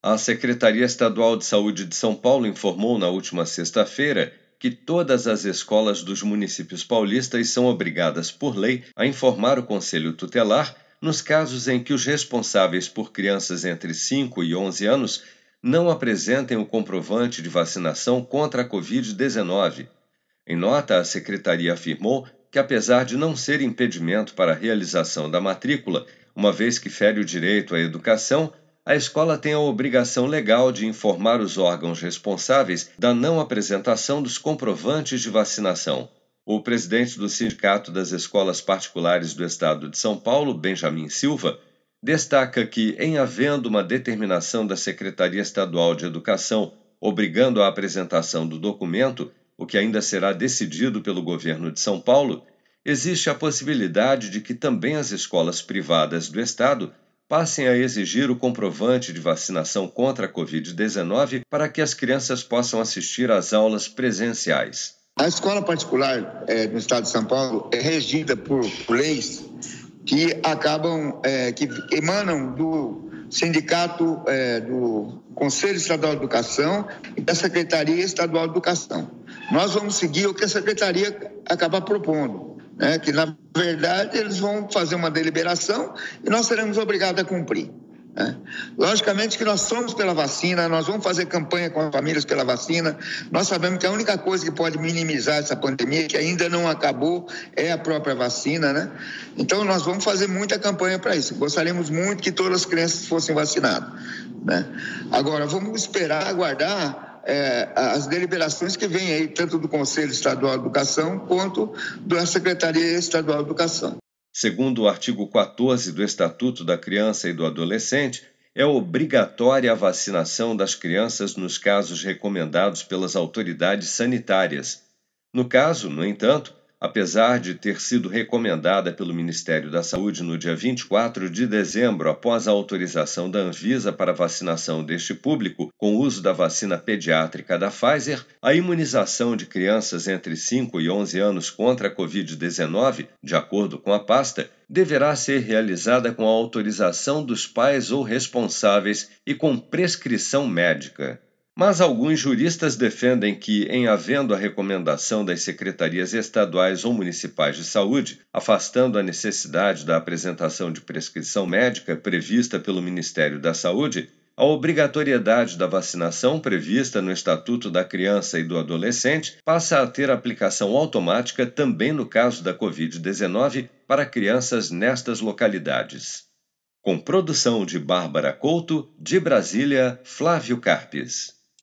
A Secretaria Estadual de Saúde de São Paulo informou na última sexta-feira que todas as escolas dos municípios paulistas são obrigadas por lei a informar o Conselho Tutelar nos casos em que os responsáveis por crianças entre 5 e 11 anos não apresentem o comprovante de vacinação contra a Covid-19. Em nota, a secretaria afirmou que, apesar de não ser impedimento para a realização da matrícula, uma vez que fere o direito à educação, a escola tem a obrigação legal de informar os órgãos responsáveis da não apresentação dos comprovantes de vacinação. O presidente do Sindicato das Escolas Particulares do Estado de São Paulo, Benjamin Silva, destaca que, em havendo uma determinação da Secretaria Estadual de Educação obrigando a apresentação do documento, o que ainda será decidido pelo governo de São Paulo, existe a possibilidade de que também as escolas privadas do Estado passem a exigir o comprovante de vacinação contra a Covid-19 para que as crianças possam assistir às aulas presenciais. A escola particular é, no estado de São Paulo é regida por leis que acabam, é, que emanam do sindicato é, do Conselho Estadual de Educação e da Secretaria Estadual de Educação. Nós vamos seguir o que a Secretaria acaba propondo né, que na verdade eles vão fazer uma deliberação e nós seremos obrigados a cumprir. Né? Logicamente que nós somos pela vacina, nós vamos fazer campanha com as famílias pela vacina. Nós sabemos que a única coisa que pode minimizar essa pandemia, que ainda não acabou, é a própria vacina, né? Então nós vamos fazer muita campanha para isso. Gostaríamos muito que todas as crianças fossem vacinadas. Né? Agora, vamos esperar, aguardar é, as deliberações que vêm aí, tanto do Conselho Estadual de Educação quanto da Secretaria Estadual de Educação. Segundo o artigo 14 do Estatuto da Criança e do Adolescente, é obrigatória a vacinação das crianças nos casos recomendados pelas autoridades sanitárias. No caso, no entanto, apesar de ter sido recomendada pelo Ministério da Saúde no dia 24 de dezembro, após a autorização da Anvisa para vacinação deste público com uso da vacina pediátrica da Pfizer, a imunização de crianças entre 5 e 11 anos contra a Covid-19, de acordo com a pasta, deverá ser realizada com a autorização dos pais ou responsáveis e com prescrição médica. Mas alguns juristas defendem que, em havendo a recomendação das secretarias estaduais ou municipais de saúde, afastando a necessidade da apresentação de prescrição médica prevista pelo Ministério da Saúde, a obrigatoriedade da vacinação prevista no Estatuto da Criança e do Adolescente passa a ter aplicação automática também no caso da Covid-19 para crianças nestas localidades. Com produção de Bárbara Couto, de Brasília, Flávio Carpes.